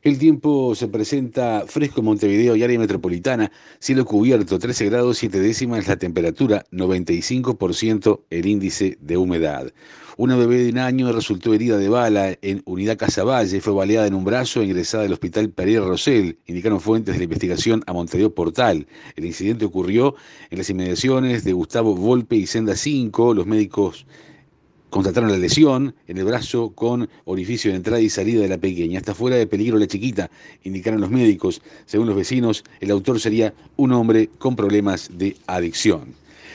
El tiempo se presenta fresco en Montevideo y área metropolitana, cielo cubierto, 13 grados 7 décimas la temperatura, 95% el índice de humedad. Una bebé de un año resultó herida de bala en Unidad Casaballe, fue baleada en un brazo e ingresada al hospital Pereira Rosell, indicaron fuentes de la investigación a Montevideo Portal. El incidente ocurrió en las inmediaciones de Gustavo Volpe y Senda 5, los médicos Constataron la lesión en el brazo con orificio de entrada y salida de la pequeña. Está fuera de peligro la chiquita, indicaron los médicos. Según los vecinos, el autor sería un hombre con problemas de adicción.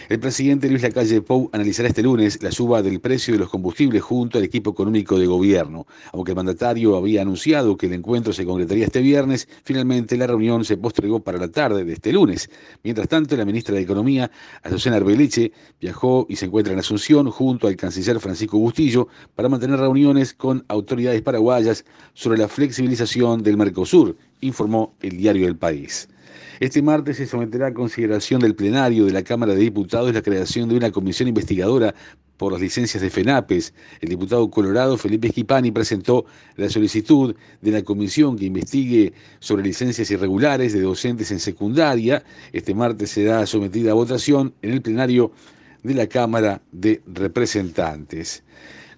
El presidente Luis Lacalle Pou analizará este lunes la suba del precio de los combustibles junto al equipo económico de gobierno. Aunque el mandatario había anunciado que el encuentro se concretaría este viernes, finalmente la reunión se postergó para la tarde de este lunes. Mientras tanto, la ministra de Economía, Azucena Arbeleche, viajó y se encuentra en Asunción junto al canciller Francisco Bustillo para mantener reuniones con autoridades paraguayas sobre la flexibilización del Mercosur, informó el diario El País. Este martes se someterá a consideración del plenario de la Cámara de Diputados la creación de una comisión investigadora por las licencias de FENAPES. El diputado colorado Felipe Esquipani presentó la solicitud de la comisión que investigue sobre licencias irregulares de docentes en secundaria. Este martes será sometida a votación en el plenario de la Cámara de Representantes.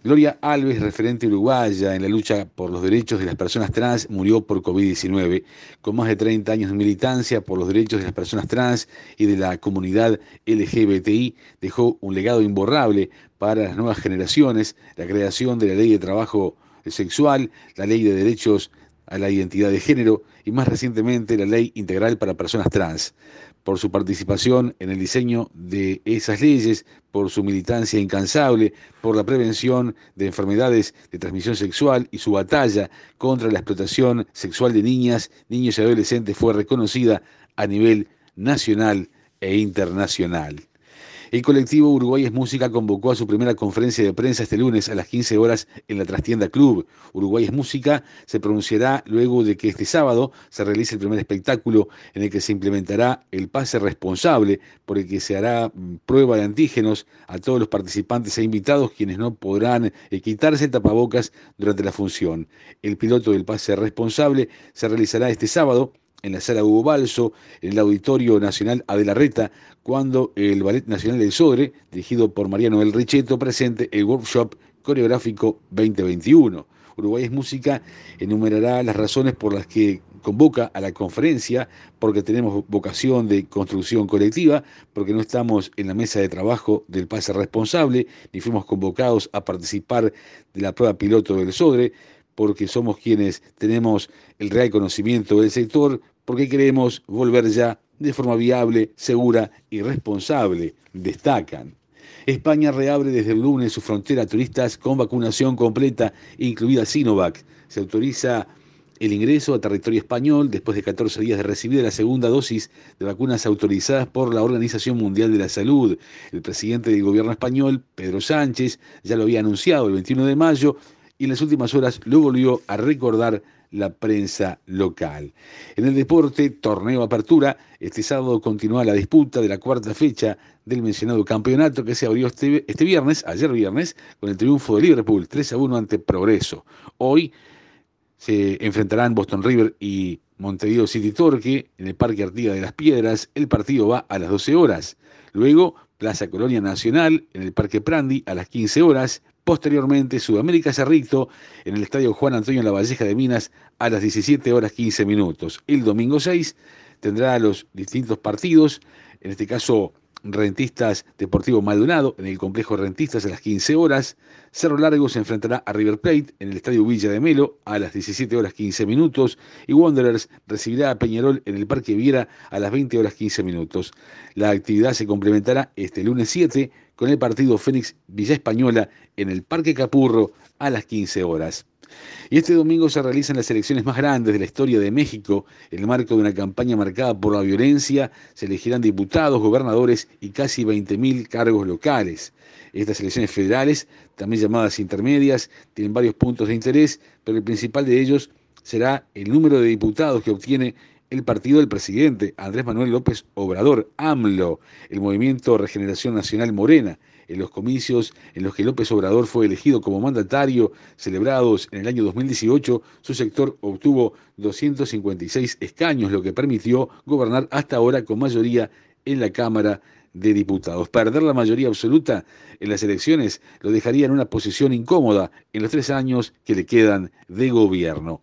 Gloria Alves, referente uruguaya en la lucha por los derechos de las personas trans, murió por COVID-19. Con más de 30 años de militancia por los derechos de las personas trans y de la comunidad LGBTI, dejó un legado imborrable para las nuevas generaciones, la creación de la ley de trabajo sexual, la ley de derechos a la identidad de género y más recientemente la ley integral para personas trans por su participación en el diseño de esas leyes, por su militancia incansable, por la prevención de enfermedades de transmisión sexual y su batalla contra la explotación sexual de niñas, niños y adolescentes fue reconocida a nivel nacional e internacional. El colectivo Uruguay es Música convocó a su primera conferencia de prensa este lunes a las 15 horas en la Trastienda Club. Uruguay es Música se pronunciará luego de que este sábado se realice el primer espectáculo en el que se implementará el pase responsable, por el que se hará mm, prueba de antígenos a todos los participantes e invitados quienes no podrán eh, quitarse tapabocas durante la función. El piloto del pase responsable se realizará este sábado en la sala Hugo Balso, en el Auditorio Nacional Adela Reta, cuando el Ballet Nacional del Sodre, dirigido por Mariano El Richeto, presente el Workshop Coreográfico 2021. Uruguay es Música enumerará las razones por las que convoca a la conferencia, porque tenemos vocación de construcción colectiva, porque no estamos en la mesa de trabajo del pase responsable, ni fuimos convocados a participar de la prueba piloto del SODRE, porque somos quienes tenemos el real conocimiento del sector, porque queremos volver ya de forma viable, segura y responsable, destacan. España reabre desde el lunes su frontera a turistas con vacunación completa, incluida Sinovac. Se autoriza el ingreso a territorio español después de 14 días de recibir la segunda dosis de vacunas autorizadas por la Organización Mundial de la Salud. El presidente del gobierno español, Pedro Sánchez, ya lo había anunciado el 21 de mayo y en las últimas horas lo volvió a recordar la prensa local. En el deporte, torneo apertura, este sábado continúa la disputa de la cuarta fecha del mencionado campeonato que se abrió este, este viernes, ayer viernes, con el triunfo de Liverpool 3 a 1 ante Progreso. Hoy se enfrentarán Boston River y Montevideo City Torque en el Parque Artigas de las Piedras. El partido va a las 12 horas. Luego, Plaza Colonia Nacional en el Parque Prandi a las 15 horas. Posteriormente, Sudamérica Cerrito en el Estadio Juan Antonio Lavalleja de Minas a las 17 horas 15 minutos. El domingo 6 tendrá los distintos partidos, en este caso Rentistas Deportivo Maldonado en el complejo Rentistas a las 15 horas. Cerro Largo se enfrentará a River Plate en el Estadio Villa de Melo a las 17 horas 15 minutos. Y Wanderers recibirá a Peñarol en el Parque Viera a las 20 horas 15 minutos. La actividad se complementará este lunes 7 con el partido Fénix Villa Española en el Parque Capurro a las 15 horas. Y este domingo se realizan las elecciones más grandes de la historia de México. En el marco de una campaña marcada por la violencia, se elegirán diputados, gobernadores y casi 20.000 cargos locales. Estas elecciones federales, también llamadas intermedias, tienen varios puntos de interés, pero el principal de ellos será el número de diputados que obtiene el partido del presidente Andrés Manuel López Obrador, AMLO, el Movimiento Regeneración Nacional Morena, en los comicios en los que López Obrador fue elegido como mandatario, celebrados en el año 2018, su sector obtuvo 256 escaños, lo que permitió gobernar hasta ahora con mayoría en la Cámara de Diputados. Perder la mayoría absoluta en las elecciones lo dejaría en una posición incómoda en los tres años que le quedan de gobierno.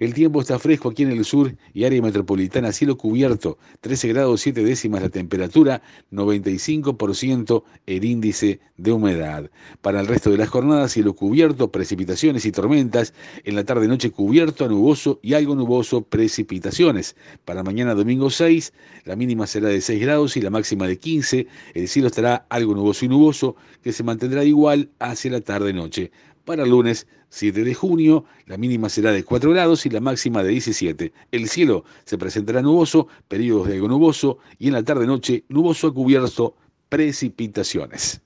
El tiempo está fresco aquí en el sur y área metropolitana, cielo cubierto, 13 grados 7 décimas la temperatura, 95% el índice de humedad. Para el resto de las jornadas, cielo cubierto, precipitaciones y tormentas, en la tarde-noche cubierto, nuboso y algo nuboso, precipitaciones. Para mañana domingo 6, la mínima será de 6 grados y la máxima de 15, el cielo estará algo nuboso y nuboso, que se mantendrá igual hacia la tarde-noche. Para el lunes 7 de junio, la mínima será de 4 grados y la máxima de 17. El cielo se presentará nuboso, periodos de algo nuboso y en la tarde-noche nuboso a cubierto, precipitaciones.